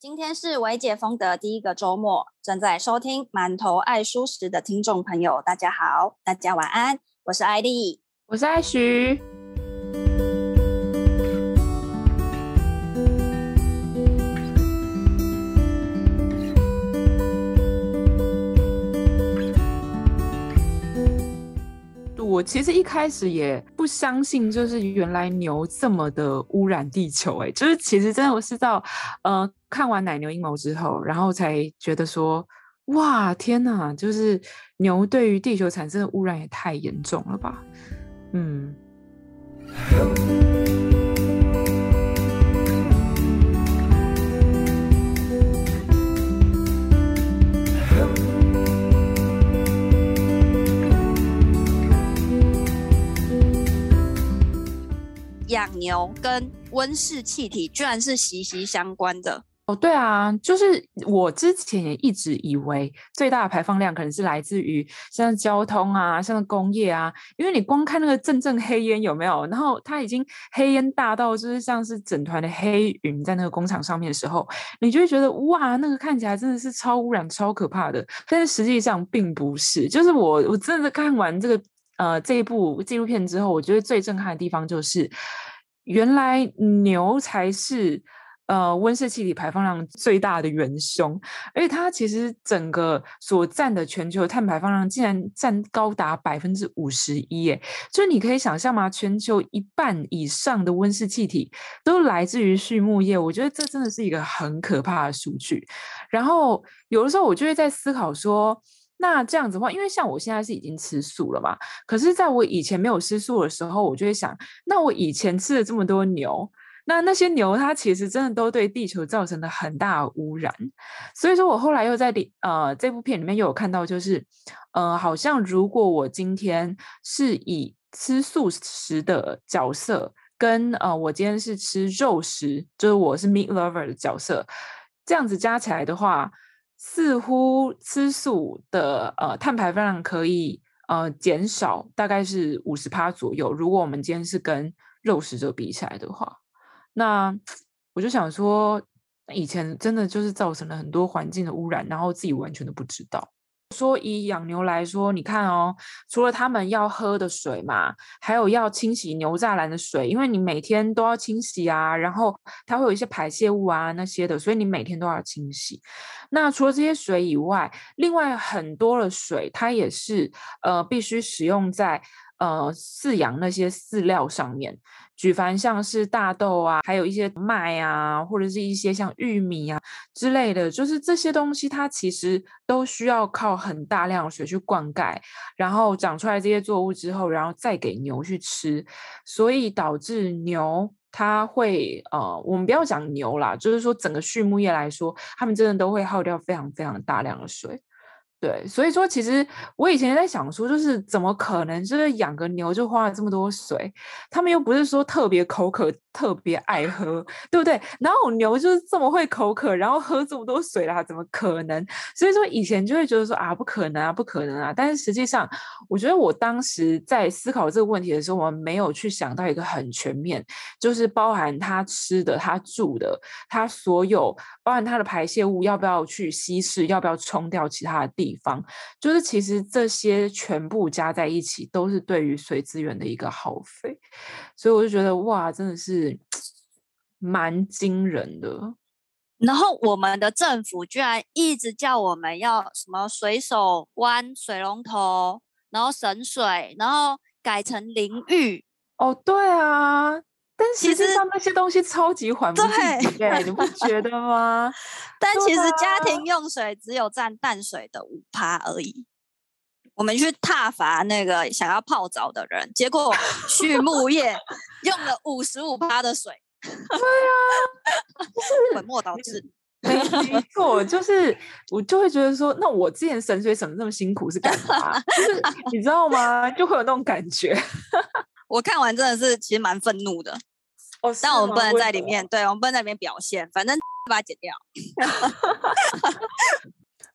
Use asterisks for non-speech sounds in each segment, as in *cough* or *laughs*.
今天是微解封的第一个周末，正在收听《馒头爱蔬食》的听众朋友，大家好，大家晚安。我是艾莉，我是艾徐。我其实一开始也不相信，就是原来牛这么的污染地球，欸，哎，就是其实真的我是到，呃，看完奶牛阴谋之后，然后才觉得说，哇，天哪，就是牛对于地球产生的污染也太严重了吧，嗯。养牛跟温室气体居然是息息相关的哦，对啊，就是我之前也一直以为最大的排放量可能是来自于像交通啊，像工业啊，因为你光看那个阵阵黑烟有没有，然后它已经黑烟大到就是像是整团的黑云在那个工厂上面的时候，你就会觉得哇，那个看起来真的是超污染、超可怕的，但是实际上并不是，就是我我真的看完这个。呃，这一部纪录片之后，我觉得最震撼的地方就是，原来牛才是呃温室气体排放量最大的元凶，而且它其实整个所占的全球碳排放量竟然占高达百分之五十一，耶！就你可以想象吗？全球一半以上的温室气体都来自于畜牧业，我觉得这真的是一个很可怕的数据。然后有的时候我就会在思考说，那这样子的话，因为像我现在是已经吃素了嘛，可是在我以前没有吃素的时候，我就会想，那我以前吃了这么多牛，那那些牛它其实真的都对地球造成了很大污染。所以说我后来又在呃这部片里面又有看到，就是呃好像如果我今天是以吃素食的角色，跟呃我今天是吃肉食，就是我是 meat lover 的角色，这样子加起来的话。似乎吃素的呃碳排放量可以呃减少大概是五十趴左右。如果我们今天是跟肉食者比起来的话，那我就想说，以前真的就是造成了很多环境的污染，然后自己完全都不知道。说以养牛来说，你看哦，除了他们要喝的水嘛，还有要清洗牛栅栏的水，因为你每天都要清洗啊，然后它会有一些排泄物啊那些的，所以你每天都要清洗。那除了这些水以外，另外很多的水它也是呃必须使用在。呃，饲养那些饲料上面，举凡像是大豆啊，还有一些麦啊，或者是一些像玉米啊之类的，就是这些东西，它其实都需要靠很大量水去灌溉，然后长出来这些作物之后，然后再给牛去吃，所以导致牛它会呃，我们不要讲牛啦，就是说整个畜牧业来说，他们真的都会耗掉非常非常大量的水。对，所以说其实我以前在想说，就是怎么可能，就是养个牛就花了这么多水，他们又不是说特别口渴。特别爱喝，对不对？然后牛就是这么会口渴，然后喝这么多水啦，怎么可能？所以说以前就会觉得说啊，不可能啊，不可能啊。但是实际上，我觉得我当时在思考这个问题的时候，我们没有去想到一个很全面，就是包含他吃的、他住的、他所有，包含他的排泄物要不要去稀释，要不要冲掉其他的地方，就是其实这些全部加在一起，都是对于水资源的一个耗费。所以我就觉得哇，真的是。是蛮惊人的，然后我们的政府居然一直叫我们要什么随手关水龙头，然后省水，然后改成淋浴。哦，对啊，但实际上那些东西超级环保，对，你不觉得吗？*laughs* 但其实家庭用水只有占淡水的五趴而已。我们去踏伐那个想要泡澡的人，结果畜牧业用了五十五趴的水。对啊，本末倒置。没错，就是我就会觉得说，那我之前省水省的那么辛苦是干嘛？就是 *laughs* 你知道吗？就会有那种感觉。*laughs* 我看完真的是其实蛮愤怒的。哦，但我们不能在里面，对，我们不能在里面表现，反正 *laughs* 把它剪掉。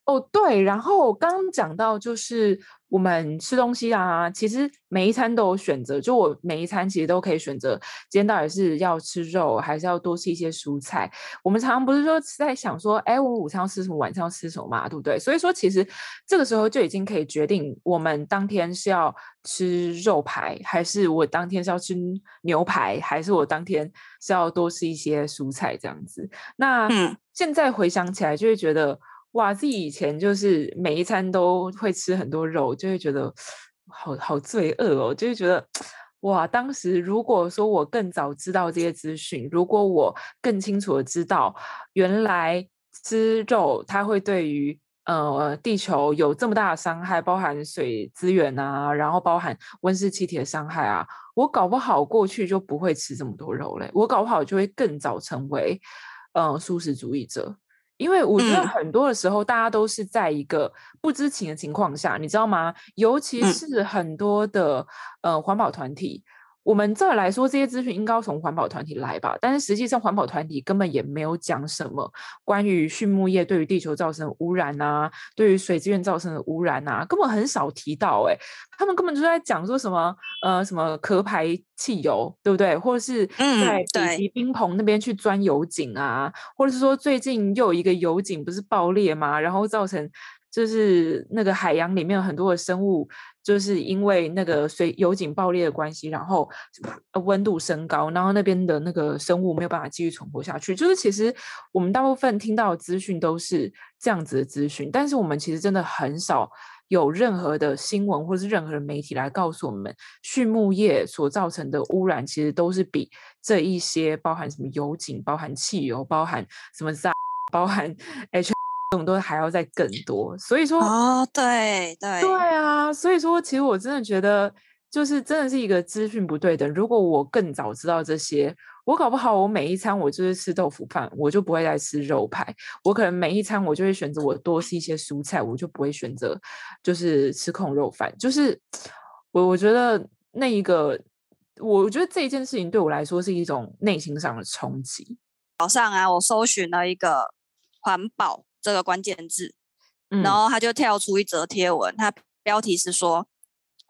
哦，对，然后刚刚讲到就是我们吃东西啊，其实每一餐都有选择，就我每一餐其实都可以选择，今天到底是要吃肉，还是要多吃一些蔬菜。我们常常不是说在想说，哎，我午餐要吃什么，晚上要吃什么嘛，对不对？所以说，其实这个时候就已经可以决定我们当天是要吃肉排，还是我当天是要吃牛排，还是我当天是要多吃一些蔬菜这样子。那现在回想起来，就会觉得。哇，自己以前就是每一餐都会吃很多肉，就会觉得好好罪恶哦，就会觉得哇，当时如果说我更早知道这些资讯，如果我更清楚的知道原来吃肉它会对于呃地球有这么大的伤害，包含水资源啊，然后包含温室气体的伤害啊，我搞不好过去就不会吃这么多肉嘞，我搞不好就会更早成为呃素食主义者。因为我觉得很多的时候，大家都是在一个不知情的情况下，嗯、你知道吗？尤其是很多的、嗯、呃环保团体。我们这儿来说，这些资讯应该要从环保团体来吧？但是实际上，环保团体根本也没有讲什么关于畜牧业对于地球造成的污染啊，对于水资源造成的污染啊，根本很少提到、欸。哎，他们根本就在讲说什么呃什么壳牌汽油，对不对？或者是在北极冰棚那边去钻油井啊，嗯、或者是说最近又有一个油井不是爆裂吗？然后造成就是那个海洋里面有很多的生物。就是因为那个水油井爆裂的关系，然后温度升高，然后那边的那个生物没有办法继续存活下去。就是其实我们大部分听到的资讯都是这样子的资讯，但是我们其实真的很少有任何的新闻或是任何的媒体来告诉我们，畜牧业所造成的污染其实都是比这一些包含什么油井、包含汽油、包含什么渣、*laughs* 包含 H。这种都还要再更多，所以说哦，对对对啊，所以说其实我真的觉得，就是真的是一个资讯不对等。如果我更早知道这些，我搞不好我每一餐我就是吃豆腐饭，我就不会再吃肉排。我可能每一餐我就会选择我多吃一些蔬菜，我就不会选择就是吃控肉饭。就是我我觉得那一个，我觉得这一件事情对我来说是一种内心上的冲击。早上啊，我搜寻了一个环保。这个关键字，然后他就跳出一则贴文，它标题是说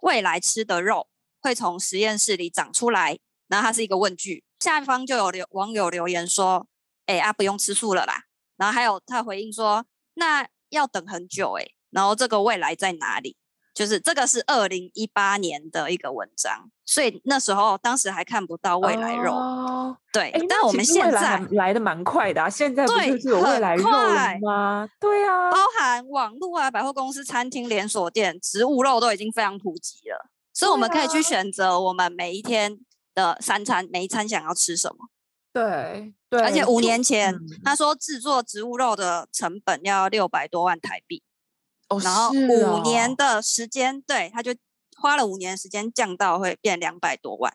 未来吃的肉会从实验室里长出来，然后它是一个问句，下方就有留网友留言说，哎啊不用吃素了啦，然后还有他回应说，那要等很久哎，然后这个未来在哪里？就是这个是二零一八年的一个文章，所以那时候当时还看不到未来肉，哦、对。但我们现在来的蛮快的啊，现在不就是有未来肉吗？对啊，包含网络啊、百货公司、餐厅连锁店，植物肉都已经非常普及了，所以我们可以去选择我们每一天的三餐，每一餐想要吃什么。对对，而且五年前、嗯、他说制作植物肉的成本要六百多万台币。哦、然后五年的时间，哦、对，他就花了五年的时间降到会变两百多万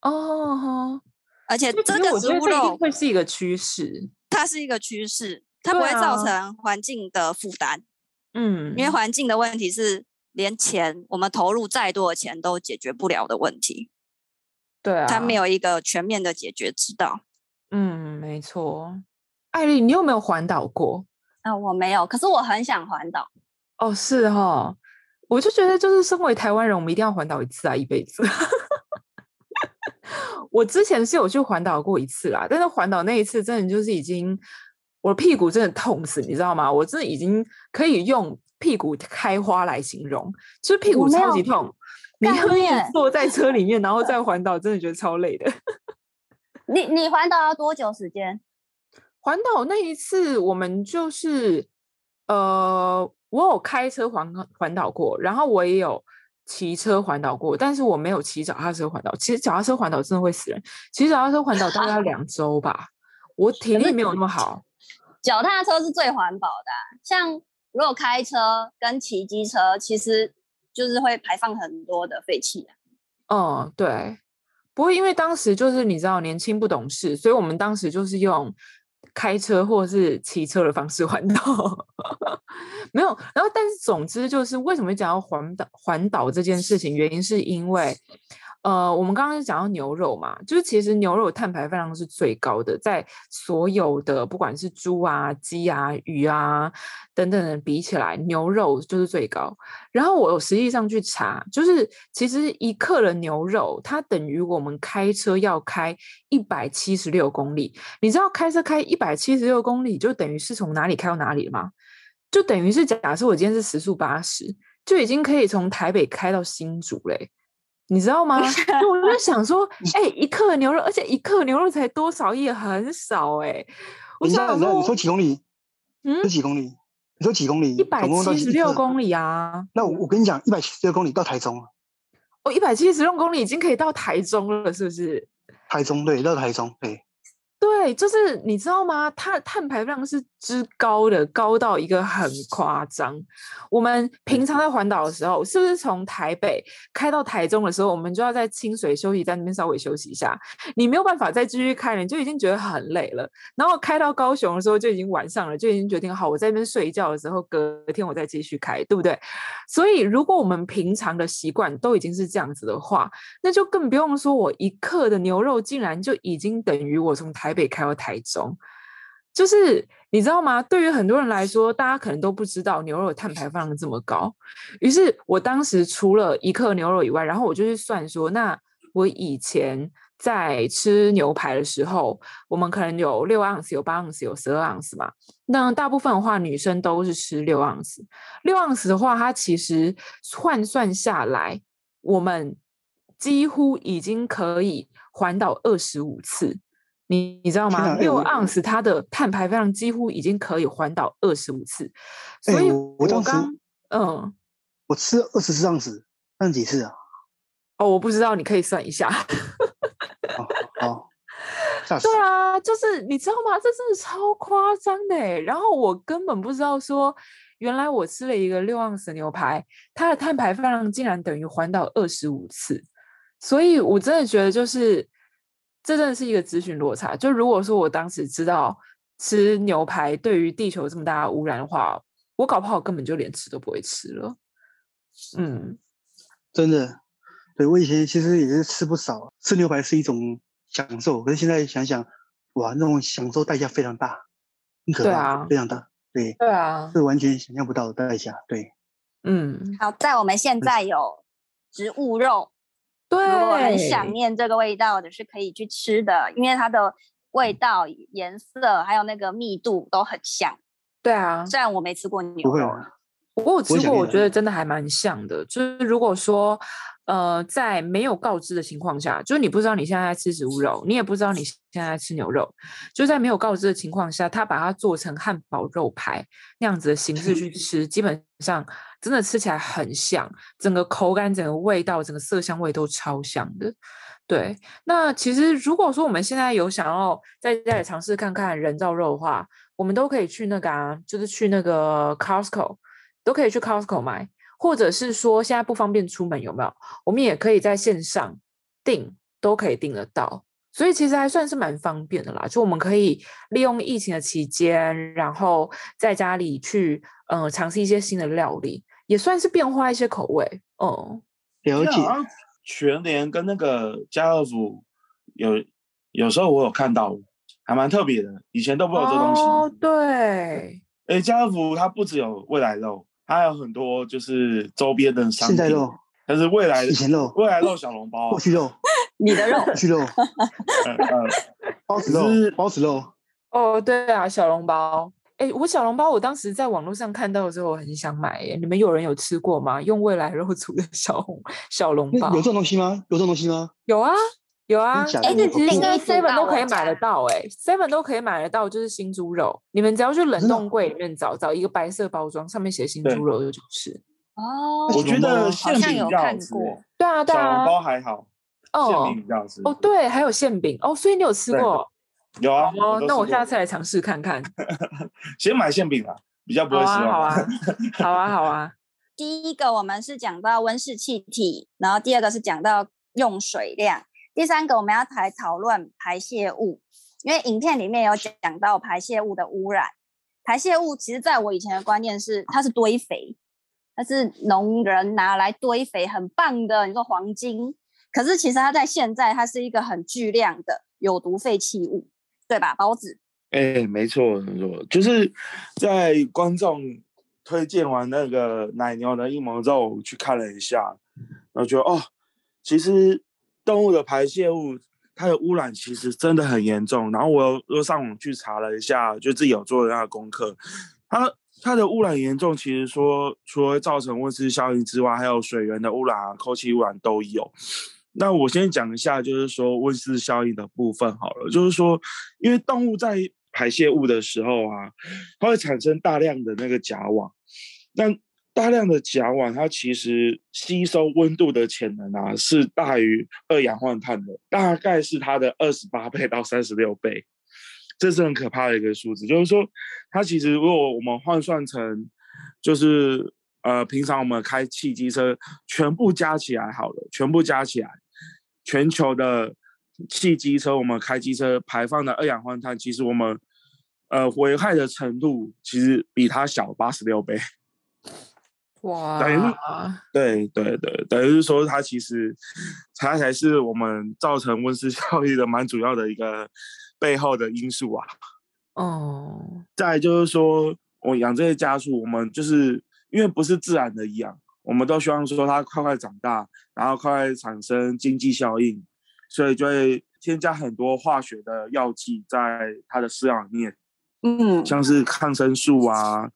哦。而且这个植物肉会是一个趋势，它是一个趋势，它不会造成环境的负担。嗯，因为环境的问题是连钱我们投入再多的钱都解决不了的问题。对啊，它没有一个全面的解决之道。嗯，没错。艾莉，你有没有环岛过？啊、呃，我没有，可是我很想环岛。哦，是哈、哦，我就觉得，就是身为台湾人，我们一定要环岛一次啊，一辈子。*laughs* 我之前是有去环岛过一次啦，但是环岛那一次真的就是已经，我的屁股真的痛死，你知道吗？我真的已经可以用屁股开花来形容，就是屁股超级痛。你可以坐在车里面，然后 *laughs* 再环岛，真的觉得超累的。你你环岛要多久时间？环岛那一次，我们就是呃。我有开车环环岛过，然后我也有骑车环岛过，但是我没有骑脚踏车环岛。其实脚踏车环岛真的会死人，骑脚踏车环岛大概要两周吧，我体力没有那么好。脚踏车是最环保的，像如果开车跟骑机车，其实就是会排放很多的废气。嗯，对。不过因为当时就是你知道年轻不懂事，所以我们当时就是用。开车或是骑车的方式环岛，*laughs* 没有。然后，但是总之就是为什么讲要环岛环岛这件事情，原因是因为，呃，我们刚刚讲到牛肉嘛，就是其实牛肉碳排放量是最高的，在所有的不管是猪啊、鸡啊、鱼啊等等的比起来，牛肉就是最高。然后我有实际上去查，就是其实一克的牛肉，它等于我们开车要开一百七十六公里。你知道开车开一百七十六公里，就等于是从哪里开到哪里了吗？就等于是假设我今天是时速八十，就已经可以从台北开到新竹嘞。你知道吗？*laughs* 我就想说，哎、欸，一克牛肉，而且一克牛肉才多少也，很少哎、欸。我想说，你说几公里？嗯，是几公里？你说几公里？一百七十六公里啊！那我我跟你讲，一百七十六公里到台中了。哦，一百七十六公里已经可以到台中了，是不是？台中对，到台中对。对，就是你知道吗？它的碳排放是之高的，高到一个很夸张。我们平常在环岛的时候，是不是从台北开到台中的时候，我们就要在清水休息站那边稍微休息一下？你没有办法再继续开了，你就已经觉得很累了。然后开到高雄的时候，就已经晚上了，就已经决定好，我在那边睡觉的时候，隔天我再继续开，对不对？所以，如果我们平常的习惯都已经是这样子的话，那就更不用说我一克的牛肉竟然就已经等于我从。台北开到台中，就是你知道吗？对于很多人来说，大家可能都不知道牛肉碳排放这么高。于是我当时除了一克牛肉以外，然后我就去算说，那我以前在吃牛排的时候，我们可能有六盎司、有八盎司、有十二盎司嘛。那大部分的话，女生都是吃六盎司。六盎司的话，它其实换算下来，我们几乎已经可以环岛二十五次。你你知道吗？六盎司它的碳排放量几乎已经可以环岛二十五次，所以我刚嗯，我吃二十四盎司，算几次啊？哦，我不知道，你可以算一下。好，*laughs* 对啊，就是你知道吗？这真的超夸张的。然后我根本不知道说，原来我吃了一个六盎司牛排，它的碳排放量竟然等于环岛二十五次，所以我真的觉得就是。这真的是一个资讯落差。就如果说我当时知道吃牛排对于地球这么大的污染的话，我搞不好根本就连吃都不会吃了。嗯，真的，对，我以前其实也是吃不少，吃牛排是一种享受。可是现在想想，哇，那种享受代价非常大，很可怕，对啊，非常大，对，对啊，是完全想象不到的代价。对，嗯，好，在我们现在有植物肉。对，如果很想念这个味道的，是可以去吃的，因为它的味道、颜色还有那个密度都很像。对啊，虽然我没吃过牛肉，不过我吃过，我觉得真的还蛮像的。就是如果说，呃，在没有告知的情况下，就是你不知道你现在在吃植物肉，你也不知道你现在在吃牛肉，就在没有告知的情况下，他把它做成汉堡肉排那样子的形式去吃，基本上真的吃起来很像，整个口感、整个味道、整个色香味都超像的。对，那其实如果说我们现在有想要在家里尝试看看人造肉的话，我们都可以去那个啊，就是去那个 Costco，都可以去 Costco 买。或者是说现在不方便出门有没有？我们也可以在线上订，都可以订得到，所以其实还算是蛮方便的啦。就我们可以利用疫情的期间，然后在家里去嗯、呃、尝试一些新的料理，也算是变化一些口味。哦、嗯，了解。全联跟那个家乐福有有时候我有看到，还蛮特别的，以前都不知道这东西。哦，对。哎，家乐福它不只有未来肉。它还有很多就是周边的商品，现在肉，但是未来以前肉，未来肉小笼包，过去肉，*laughs* 你的肉，过去肉，*laughs* 包子肉，包子肉。哦，对啊，小笼包。哎，我小笼包，我当时在网络上看到的时候，我很想买。耶，你们有人有吃过吗？用未来肉煮的小笼小笼包，有这种东西吗？有这种东西吗？有啊。有啊，哎，那其实现在 seven 都可以买得到，哎，seven 都可以买得到，就是新猪肉。你们只要去冷冻柜里面找，找一个白色包装，上面写新猪肉就吃。哦，我觉得馅饼比较好吃。对啊，对啊，小笼包还好，馅饼比较好吃。哦，对，还有馅饼哦，所以你有吃过？有啊。哦，那我下次来尝试看看。*laughs* 先买馅饼啊，比较不会失望。好啊，*laughs* 好啊，好啊。第一个我们是讲到温室气体，然后第二个是讲到用水量。第三个，我们要来讨论排泄物，因为影片里面有讲到排泄物的污染。排泄物其实在我以前的观念是，它是堆肥，它是农人拿来堆肥，很棒的。你说黄金，可是其实它在现在，它是一个很巨量的有毒废弃物，对吧？包子？哎、欸，没错没错，就是在观众推荐完那个奶牛的阴谋之后，我去看了一下，然后觉得哦，其实动物的排泄物它的污染其实真的很严重。然后我又又上网去查了一下，就自己有做了那个功课，它它的污染严重，其实说除了造成温室效应之外，还有水源的污染啊、空气污染都有。那我先讲一下，就是说温室效应的部分好了，就是说因为动物在排泄物的时候啊，它会产生大量的那个甲烷。但大量的甲烷，它其实吸收温度的潜能啊，是大于二氧化碳的，大概是它的二十八倍到三十六倍。这是很可怕的一个数字。就是说，它其实如果我们换算成，就是呃，平常我们开汽机车，全部加起来好了，全部加起来，全球的。汽机车，我们开机车排放的二氧化碳，其实我们呃危害的程度其实比它小八十六倍。哇！等于对对对，等于是说它其实它才是我们造成温室效应的蛮主要的一个背后的因素啊。哦。再就是说，我养这些家畜，我们就是因为不是自然的养，我们都希望说它快快长大，然后快快产生经济效应。所以就会添加很多化学的药剂在它的饲料里面，嗯，像是抗生素啊、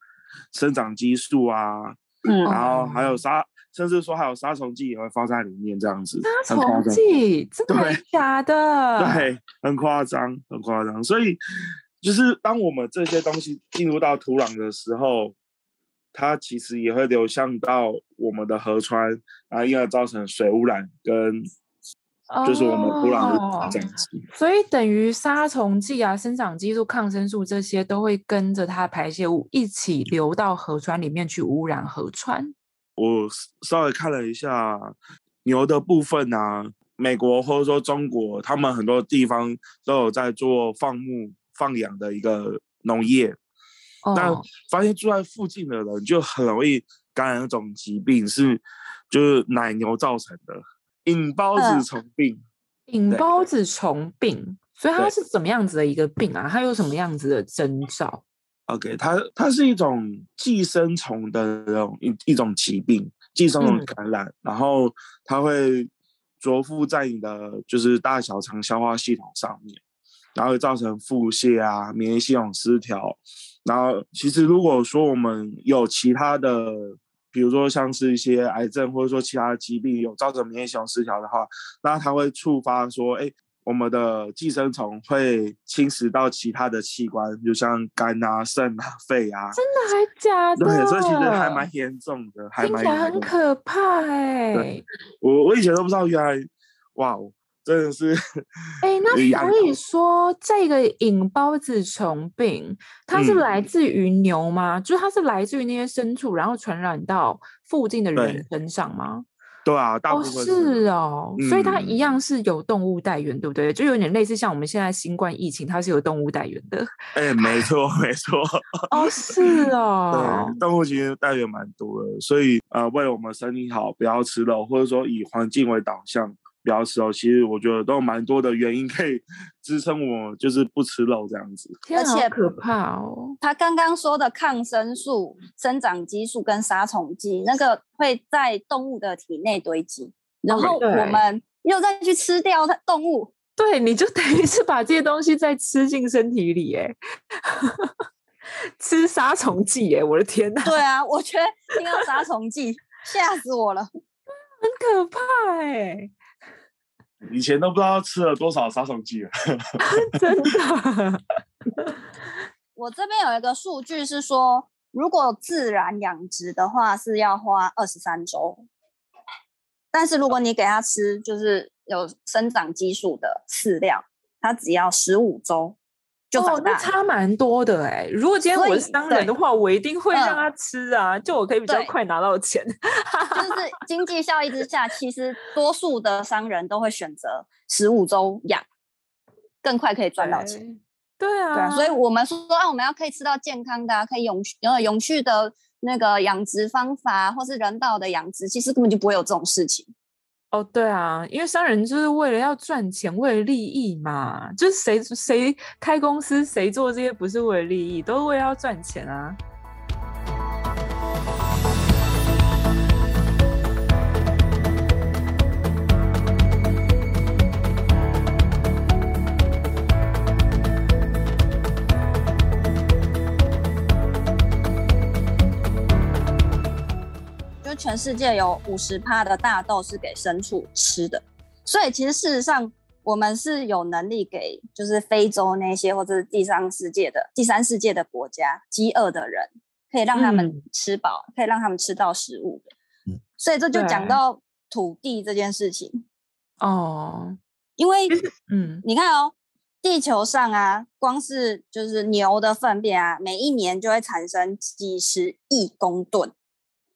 生长激素啊，嗯，然后还有杀，甚至说还有杀虫剂也会放在里面，这样子。杀虫剂？真的假的？对，很夸张，很夸张。所以就是当我们这些东西进入到土壤的时候，它其实也会流向到我们的河川，然后因而造成水污染跟。就是我们土壤这样子，所以等于杀虫剂啊、生长激素、抗生素这些都会跟着它排泄物一起流到河川里面去污染河川。我稍微看了一下牛的部分啊，美国或者说中国，他们很多地方都有在做放牧放养的一个农业，但发现住在附近的人就很容易感染一种疾病，是就是奶牛造成的。隐孢子虫病，引孢子虫病，所以它是怎么样子的一个病啊？它有什么样子的征兆？OK，它它是一种寄生虫的那种一一种疾病，寄生虫感染，嗯、然后它会着附在你的就是大小肠消化系统上面，然后会造成腹泻啊、免疫系统失调，然后其实如果说我们有其他的。比如说像是一些癌症，或者说其他的疾病有造成免疫系统失调的话，那它会触发说，哎，我们的寄生虫会侵蚀到其他的器官，就像肝啊、肾啊、肺啊。真的还假的？对，所以其实还蛮严重的，还蛮严重的。很可怕哎、欸。我我以前都不知道，原来哇哦。真的是，哎、欸，那所以说这个引孢子虫病，它是来自于牛吗？嗯、就是它是来自于那些牲畜，然后传染到附近的人身上吗？对啊，大部分是，哦，是哦，嗯、所以它一样是有动物带源，对不对？就有点类似像我们现在新冠疫情，它是有动物带源的。哎、欸，没错，没错。哦，是 *laughs* 哦，对，动物其实带源蛮多的，所以呃，为了我们身体好，不要吃肉，或者说以环境为导向。不要吃肉，其实我觉得都有蛮多的原因可以支撑我，就是不吃肉这样子。而且可怕哦，他刚刚说的抗生素、生长激素跟杀虫剂，那个会在动物的体内堆积，然后我们又再去吃掉它动物。对，你就等于是把这些东西再吃进身体里，哎，*laughs* 吃杀虫剂，哎，我的天哪！对啊，我觉得听到杀虫剂吓死我了，*laughs* 很可怕，哎。以前都不知道吃了多少杀虫剂了，真的。*laughs* 我这边有一个数据是说，如果自然养殖的话是要花二十三周，但是如果你给它吃就是有生长激素的饲料，它只要十五周。就哦，那差蛮多的哎！如果今天我是商人的话，我一定会让他吃啊，嗯、就我可以比较快拿到钱。就 *laughs* 是经济效益之下，其实多数的商人都会选择十五周养，更快可以赚到钱。对啊，对啊，所以我们说啊，我们要可以吃到健康的、啊，可以永续、呃永续的那个养殖方法，或是人道的养殖，其实根本就不会有这种事情。哦，对啊，因为商人就是为了要赚钱，为了利益嘛。就是谁谁开公司，谁做这些不是为了利益，都是为了要赚钱啊。全世界有五十趴的大豆是给牲畜吃的，所以其实事实上我们是有能力给，就是非洲那些或者是第三世界的第三世界的国家饥饿的人，可以让他们吃饱，嗯、可以让他们吃到食物的。所以这就讲到土地这件事情。哦，因为嗯，你看哦，地球上啊，光是就是牛的粪便啊，每一年就会产生几十亿公吨。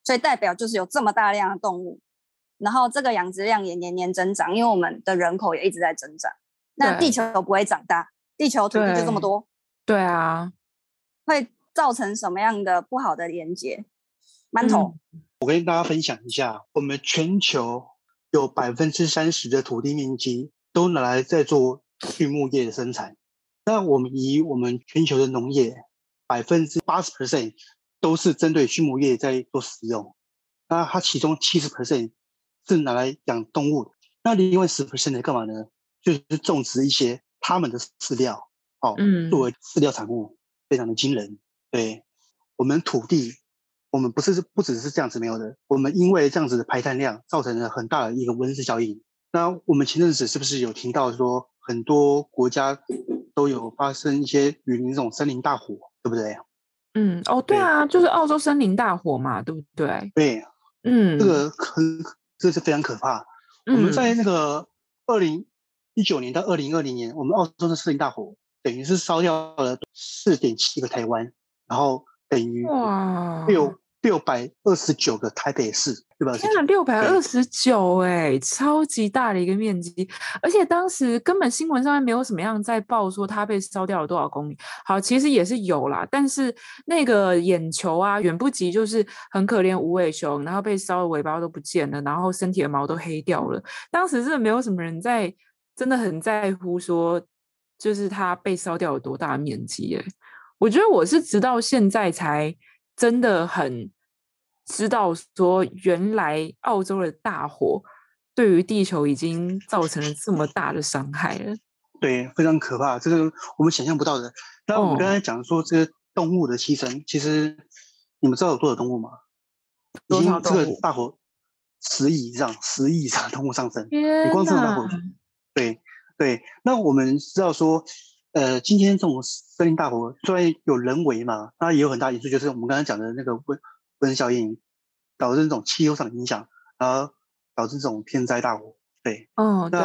所以代表就是有这么大量的动物，然后这个养殖量也年年增长，因为我们的人口也一直在增长。那地球不会长大，地球土地就这么多。对啊，会造成什么样的不好的连接？馒头，嗯，我跟大家分享一下，我们全球有百分之三十的土地面积都拿来在做畜牧业的生产。那我们以我们全球的农业百分之八十 percent。都是针对畜牧业在做使用，那它其中七十 percent 是拿来养动物，那另外十 percent 的干嘛呢？就是种植一些他们的饲料，哦，嗯，作为饲料产物，非常的惊人。对，我们土地，我们不是不只是这样子没有的，我们因为这样子的排碳量，造成了很大的一个温室效应。那我们前阵子是不是有听到说，很多国家都有发生一些雨林这种森林大火，对不对？嗯，哦，对啊，对，就是澳洲森林大火嘛，对不对？对，嗯，这个很，这是非常可怕。嗯、我们在那个二零一九年到二零二零年，我们澳洲的森林大火等于是烧掉了四点七个台湾，然后等于六六百二十九个台北市。天哪，六百二十九哎，超级大的一个面积，而且当时根本新闻上面没有什么样在报说它被烧掉了多少公里。好，其实也是有啦，但是那个眼球啊，远不及就是很可怜无尾熊，然后被烧的尾巴都不见了，然后身体的毛都黑掉了。当时真的没有什么人在，真的很在乎说，就是它被烧掉有多大面积哎。我觉得我是直到现在才真的很。知道说，原来澳洲的大火对于地球已经造成了这么大的伤害了。对，非常可怕，这个我们想象不到的。那我们刚才讲说这个动物的牺牲，哦、其实你们知道有多少动物吗？多少动物？这个大火十亿以上，十亿以上动物上升。你光这个大火，对对。那我们知道说，呃，今天这种森林大火虽然有人为嘛，那也有很大因素，就是我们刚才讲的那个温。温室效应导致这种气候上的影响，然后导致这种天灾大火。对，哦，对，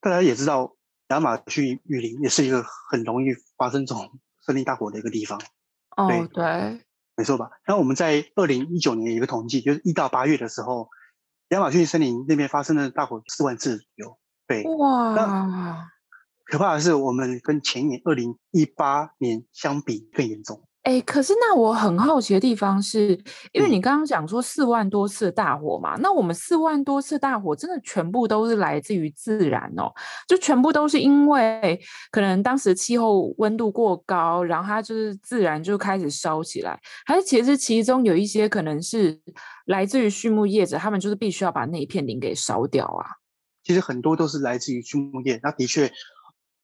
大家也知道，亚马逊雨林也是一个很容易发生这种 *laughs* 森林大火的一个地方。哦，对，对没错吧？那我们在二零一九年有一个统计，就是一到八月的时候，亚马逊森林那边发生的大火四万次左右。对，哇，那可怕的是，我们跟前年二零一八年相比更严重。哎，可是那我很好奇的地方是，因为你刚刚讲说四万多次大火嘛，嗯、那我们四万多次大火真的全部都是来自于自然哦，就全部都是因为可能当时气候温度过高，然后它就是自然就开始烧起来，还是其实其中有一些可能是来自于畜牧业者，他们就是必须要把那一片林给烧掉啊？其实很多都是来自于畜牧业，那的确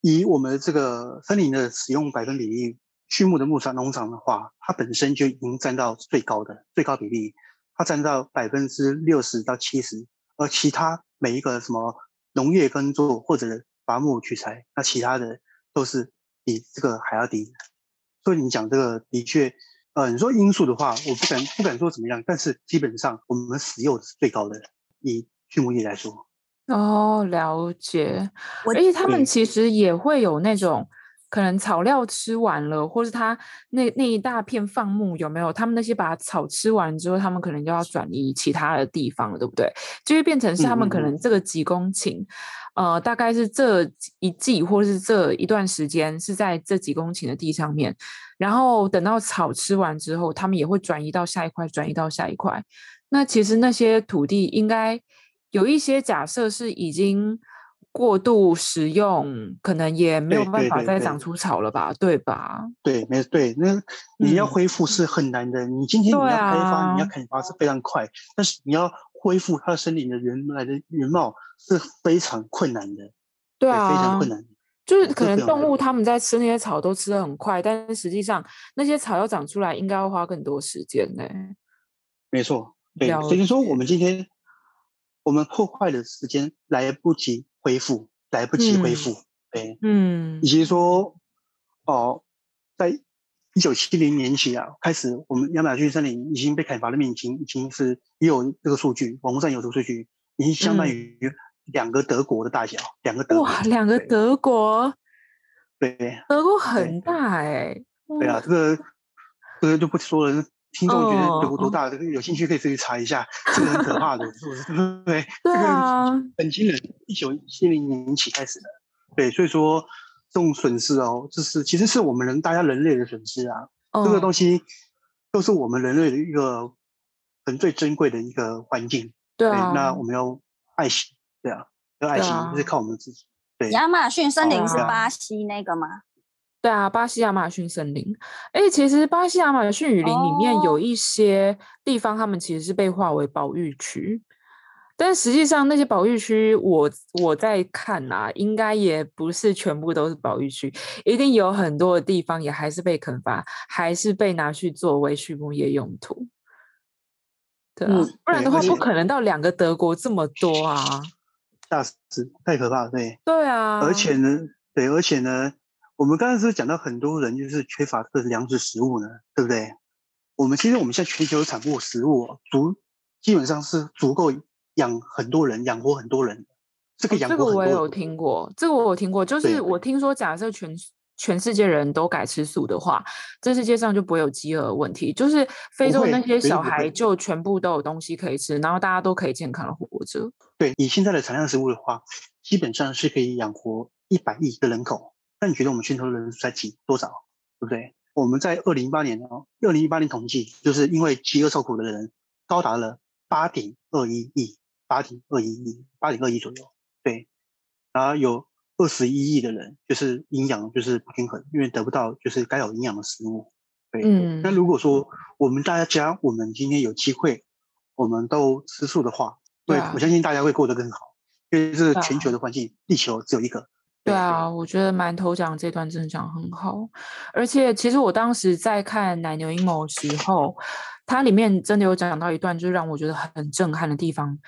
以我们这个森林的使用百分比例。畜牧的牧场农场的话，它本身就已经占到最高的最高比例，它占到百分之六十到七十，而其他每一个什么农业耕作或者伐木取材，那其他的都是比这个还要低。所以你讲这个的确，呃，你说因素的话，我不敢不敢说怎么样，但是基本上我们使用是最高的，以畜牧业来说。哦，了解。而且他们其实也会有那种。可能草料吃完了，或是他那那一大片放牧有没有？他们那些把草吃完之后，他们可能就要转移其他的地方了，对不对？就会变成是他们可能这个几公顷，嗯嗯呃，大概是这一季或是这一段时间是在这几公顷的地上面，然后等到草吃完之后，他们也会转移到下一块，转移到下一块。那其实那些土地应该有一些假设是已经过度使用，可能也没有办法再长出草了吧？对，对，对，对吧？对，没对，那你要恢复是很难的。嗯、你今天你要开发，啊、你要开发是非常快，但是你要恢复它的森林的原来的原貌是非常困难的。对啊，非常困难。就是可能动物它们在吃那些草都吃得很快，但是实际上那些草要长出来，应该要花更多时间呢。没错，对，所以说我们今天我们破坏的时间来不及恢复，来不及恢复，对，嗯，以及说哦，在一九七零年起啊，开始我们亚马逊森林已经被砍伐的面积已经是也有这个数据，网络上有这个数据，已经相当于。两个德国的大小，两个德国哇，两个德国，对，德国很大哎、欸，对啊，这个这个就不说了，听众觉得德国多大，这个有兴趣可以自己查一下，*laughs* 这个很可怕的，是不是？对，对啊，这个很惊人，一九七零年起开始的，对，所以说这种损失哦，这是其实是我们人大家人类的损失啊，这个东西都是我们人类的一个很最珍贵的一个环境，对啊，那我们要爱惜。对啊，要爱心是靠我们自己。对，亚马逊森林是巴西那个吗？对啊，巴西亚马逊森林。哎，其实巴西亚马逊雨林里面有一些地方，他们其实是被划为保育区，但实际上那些保育区，我我在看啊，应该也不是全部都是保育区，一定有很多的地方也还是被砍伐，还是被拿去作为畜牧业用途。对啊，不然的话不可能到两个德国这么多啊。大事太可怕了，对对啊，而且呢，对，而且呢，我们刚才是不是讲到很多人就是缺乏这粮食食物呢，对不对？我们其实我们现在全球产物食物足基本上是足够养很多人，养活很多人。这个养活很多人，这个我也有听过，这个我有听过，就是我听说，假设全。全世界人都改吃素的话，这世界上就不会有饥饿问题。就是非洲那些小孩就全部都有东西可以吃，然后大家都可以健康的活着。对，以现在的产量食物的话，基本上是可以养活一百亿的人口。那你觉得我们全球的人数在几多少？对不对？我们在二零一八年哦，二零一八年统计，就是因为饥饿受苦的人高达了八点二一亿，八点二一亿，八点二亿左右。对，然后有。二十一亿的人就是营养就是不均衡，因为得不到就是该有营养的食物。对，嗯。那如果说我们大家我们今天有机会，我们都吃素的话，对，我相信大家会过得更好。因为这个全球的环境，地球只有一个。对啊，我觉得馒头讲这段真的讲很好。而且其实我当时在看奶牛阴谋的时候，它里面真的有讲到一段，就是让我觉得很震撼的地方，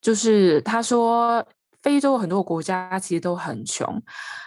就是他说。非洲很多国家其实都很穷，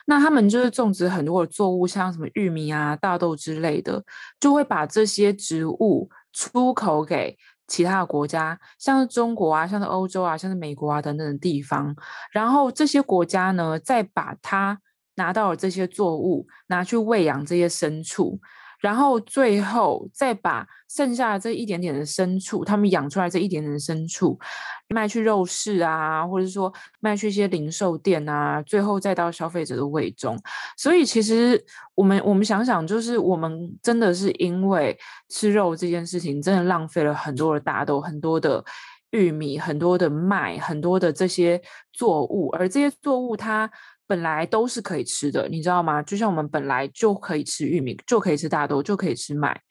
那他们就是种植很多的作物，像什么玉米啊、大豆之类的，就会把这些植物出口给其他的国家，像是中国啊、像是欧洲啊、像是美国啊等等的地方。然后这些国家呢，再把它拿到了这些作物，拿去喂养这些牲畜。然后最后再把剩下的这一点点的牲畜，他们养出来这一点点的牲畜，卖去肉市啊，或者说卖去一些零售店啊，最后再到消费者的胃中。所以其实我们我们想想，就是我们真的是因为吃肉这件事情，真的浪费了很多的大豆、很多的玉米、很多的麦、很多的这些作物，而这些作物它。本来都是可以吃的，你知道吗？就像我们本来就可以吃玉米，就可以吃大豆，就可以吃麦。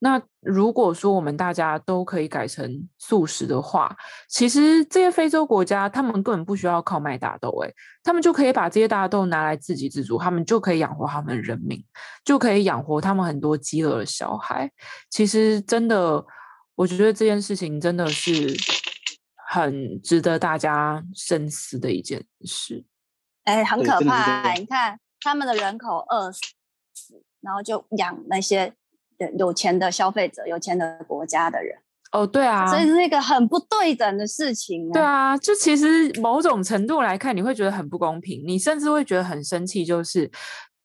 那如果说我们大家都可以改成素食的话，其实这些非洲国家他们根本不需要靠卖大豆，诶，他们就可以把这些大豆拿来自给自足，他们就可以养活他们人民，就可以养活他们很多饥饿的小孩。其实真的，我觉得这件事情真的是很值得大家深思的一件事。哎，很可怕！你看他们的人口饿死，然后就养那些有钱的消费者、有钱的国家的人。哦，对啊，所以是一个很不对等的事情。对啊，就其实某种程度来看，你会觉得很不公平，你甚至会觉得很生气，就是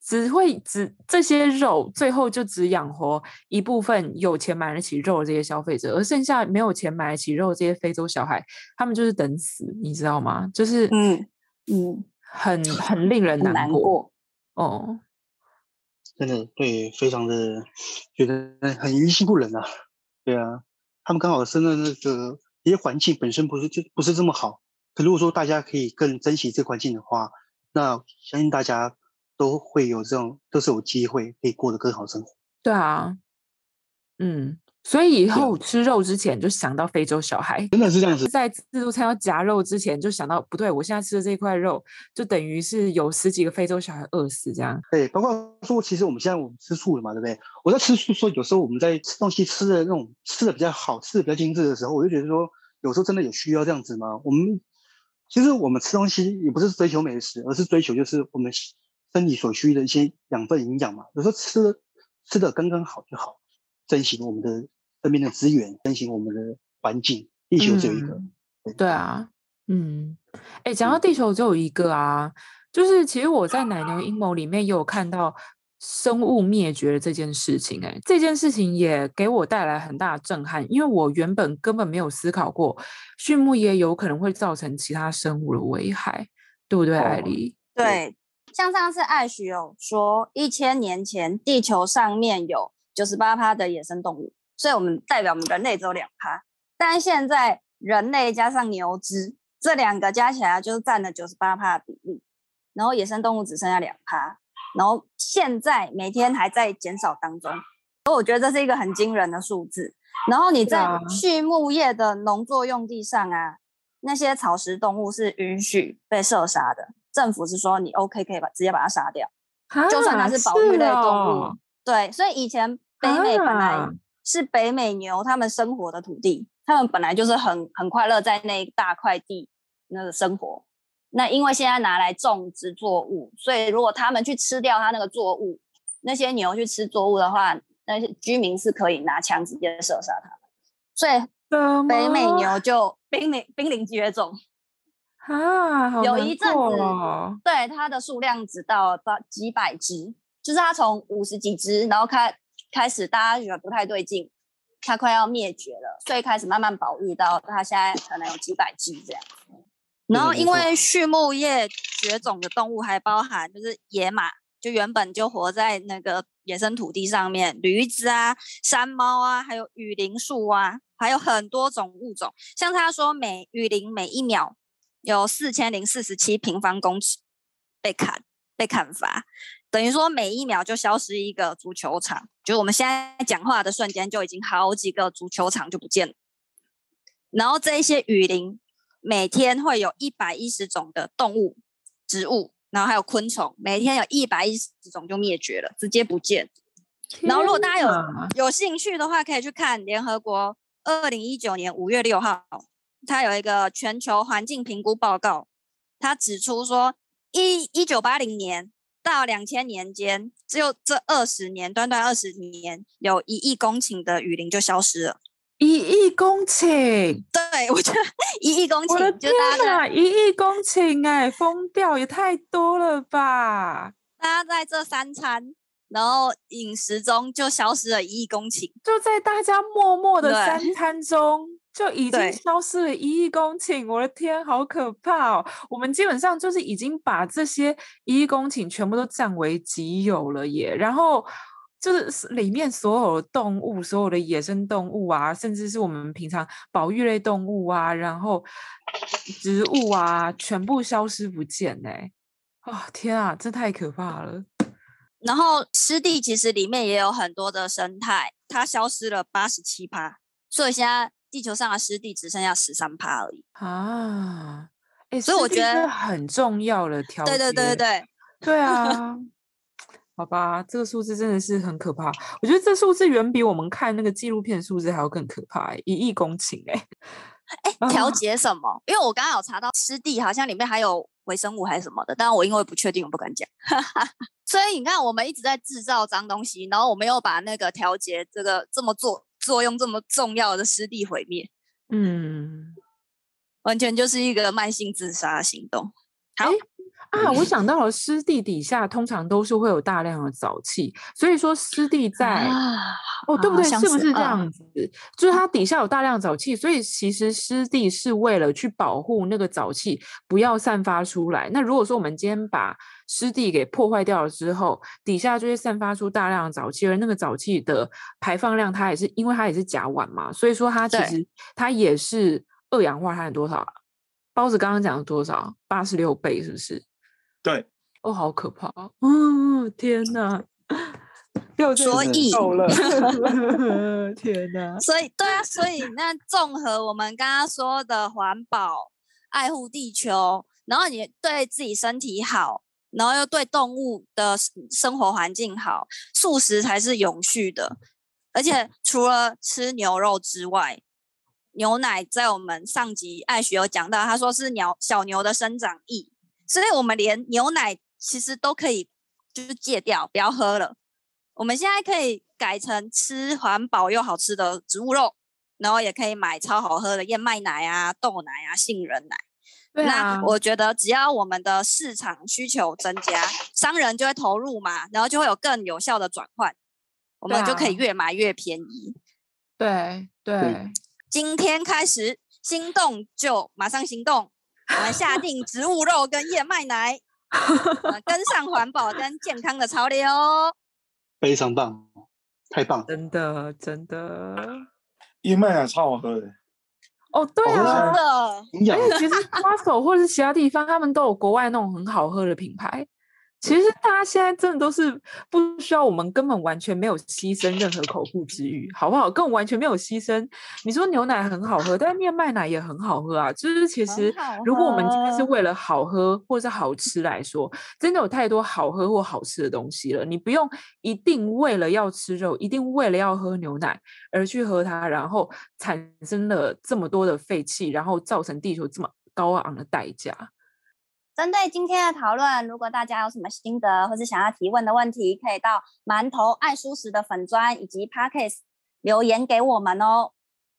只会只这些肉最后就只养活一部分有钱买得起肉的这些消费者，而剩下没有钱买得起肉的这些非洲小孩，他们就是等死，你知道吗？就是嗯嗯。嗯很很令人难过，难过哦，真的对，非常的觉得很于心不忍啊。对啊，他们刚好生的那个一些环境本身不是就不是这么好，可如果说大家可以更珍惜这个环境的话，那相信大家都会有这种，都是有机会可以过得更好生活。对啊，嗯。所以以后吃肉之前就想到非洲小孩，真的是这样子。*laughs* 在自助餐要夹肉之前就想到不对，我现在吃的这一块肉就等于是有十几个非洲小孩饿死这样。对，包括说其实我们现在我们吃素了嘛，对不对？我在吃素说有时候我们在吃东西吃的那种吃的比较好，吃的比较精致的时候，我就觉得说有时候真的有需要这样子吗？我们其实我们吃东西也不是追求美食，而是追求就是我们身体所需的一些养分营养嘛。有时候吃吃的刚刚好就好，珍惜我们的。身边的资源，珍惜我们的环境，地球只有一个。嗯、对，对啊，嗯，哎，讲到地球只有一个啊，嗯、就是其实我在奶牛阴谋里面也有看到生物灭绝的这件事情，哎，这件事情也给我带来很大的震撼，因为我原本根本没有思考过畜牧业有可能会造成其他生物的危害，对不对，艾莉？对，像上次艾许有说，一千年前地球上面有九十八趴的野生动物。所以我们代表我们人类只有两趴，但是现在人类加上牛只这两个加起来就是占了九十八趴的比例，然后野生动物只剩下两趴，然后现在每天还在减少当中，所以我觉得这是一个很惊人的数字。然后你在畜牧业的农作用地上啊，那些草食动物是允许被射杀的，政府是说你 OK 可以把直接把它杀掉，就算它是保育类动物。对，所以以前北美本来。是北美牛他们生活的土地，他们本来就是很很快乐在那一大块地那个生活。那因为现在拿来种植作物，所以如果他们去吃掉它那个作物，那些牛去吃作物的话，那些居民是可以拿枪直接射杀它们。所以北美牛就濒临濒临绝种啊！有一阵子，对它的数量只到到几百只，就是它从五十几只，然后开。开始大家觉得不太对劲，它快要灭绝了，所以开始慢慢保育到它现在可能有几百只这样。*laughs* 然后因为畜牧业绝种的动物还包含就是野马，就原本就活在那个野生土地上面，驴子啊、山猫啊，还有雨林树啊，还有很多种物种。像他说每雨林每一秒有四千零四十七平方公尺被砍被砍伐。等于说每一秒就消失一个足球场，就是我们现在讲话的瞬间就已经好几个足球场就不见了。然后这一些雨林每天会有一百一十种的动物、植物，然后还有昆虫，每天有一百一十种就灭绝了，直接不见。然后如果大家有有兴趣的话，可以去看联合国二零一九年五月六号，它有一个全球环境评估报告，它指出说一一九八零年。到两千年间，只有这二十年，短短二十年，有一亿公顷的雨林就消失了。一亿公顷，对，我觉得一亿公顷，我的天哪，一亿公顷，哎，疯掉也太多了吧！大家在这三餐，然后饮食中就消失了一亿公顷，就在大家默默的三餐中。就已经消失了一亿公顷，我的天，好可怕哦！我们基本上就是已经把这些一亿公顷全部都占为己有了耶。然后就是里面所有的动物，所有的野生动物啊，甚至是我们平常保育类动物啊，然后植物啊，全部消失不见呢。啊、哦，天啊，这太可怕了！然后湿地其实里面也有很多的生态，它消失了八十七趴，所以现在。地球上的湿地只剩下十三趴而已啊！哎、欸，所以我觉得很重要的条件。对对对对对，对啊，*laughs* 好吧，这个数字真的是很可怕。我觉得这数字远比我们看那个纪录片数字还要更可怕。一亿公顷，哎哎，*laughs* 调节什么？因为我刚刚有查到湿地好像里面还有微生物还是什么的，但我因为不确定，我不敢讲。*laughs* 所以你看，我们一直在制造脏东西，然后我们又把那个调节这个这么做。作用这么重要的湿地毁灭，嗯，完全就是一个慢性自杀行动。好。啊，我想到了，湿地底下通常都是会有大量的沼气，所以说湿地在、啊、哦，对不对？是，是不是这样子？啊、就是它底下有大量沼气，所以其实湿地是为了去保护那个沼气不要散发出来。那如果说我们今天把湿地给破坏掉了之后，底下就会散发出大量的沼气，而那个沼气的排放量，它也是因为它也是甲烷嘛，所以说它其实它也是二氧化碳多少？包子刚刚讲了多少？八十六倍是不是？对。哦，好可怕！哦，天哪！*laughs* 所以 *laughs* 天哪！所以对啊，所以 *laughs* 那综合我们刚刚说的环保、爱护地球，然后你对自己身体好，然后又对动物的生活环境好，素食才是永续的。而且除了吃牛肉之外，牛奶在我们上集艾雪有讲到，他说是鸟小牛的生长液，所以我们连牛奶其实都可以就是戒掉，不要喝了。我们现在可以改成吃环保又好吃的植物肉，然后也可以买超好喝的燕麦奶啊、豆奶啊、杏仁奶。对啊，那我觉得只要我们的市场需求增加，商人就会投入嘛，然后就会有更有效的转换，我们就可以越买越便宜。对对。对今天开始心动就马上行动，我们下定植物肉跟燕麦奶，跟上环保跟健康的潮流，非常棒，太棒，真的真的，燕麦奶超好喝的。哦，对啊，真的，因为其实 Costco 或者是其他地方，他们都有国外那种很好喝的品牌。其实大家现在真的都是不需要，我们根本完全没有牺牲任何口腹之欲，好不好？根本完全没有牺牲。你说牛奶很好喝，但是燕麦奶也很好喝啊。就是其实，如果我们今天是为了好喝或者是好吃来说，真的有太多好喝或好吃的东西了。你不用一定为了要吃肉，一定为了要喝牛奶而去喝它，然后产生了这么多的废气，然后造成地球这么高昂的代价。针对今天的讨论，如果大家有什么心得或是想要提问的问题，可以到馒头爱舒食的粉专以及 Podcast 留言给我们哦。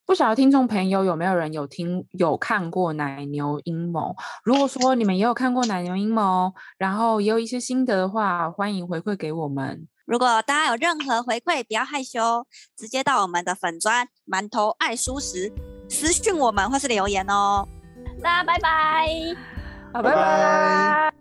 不晓得听众朋友有没有人有听有看过奶牛阴谋？如果说你们也有看过奶牛阴谋，然后也有一些心得的话，欢迎回馈给我们。如果大家有任何回馈，不要害羞，直接到我们的粉专馒头爱舒食私讯我们或是留言哦。大家拜拜。好，拜拜。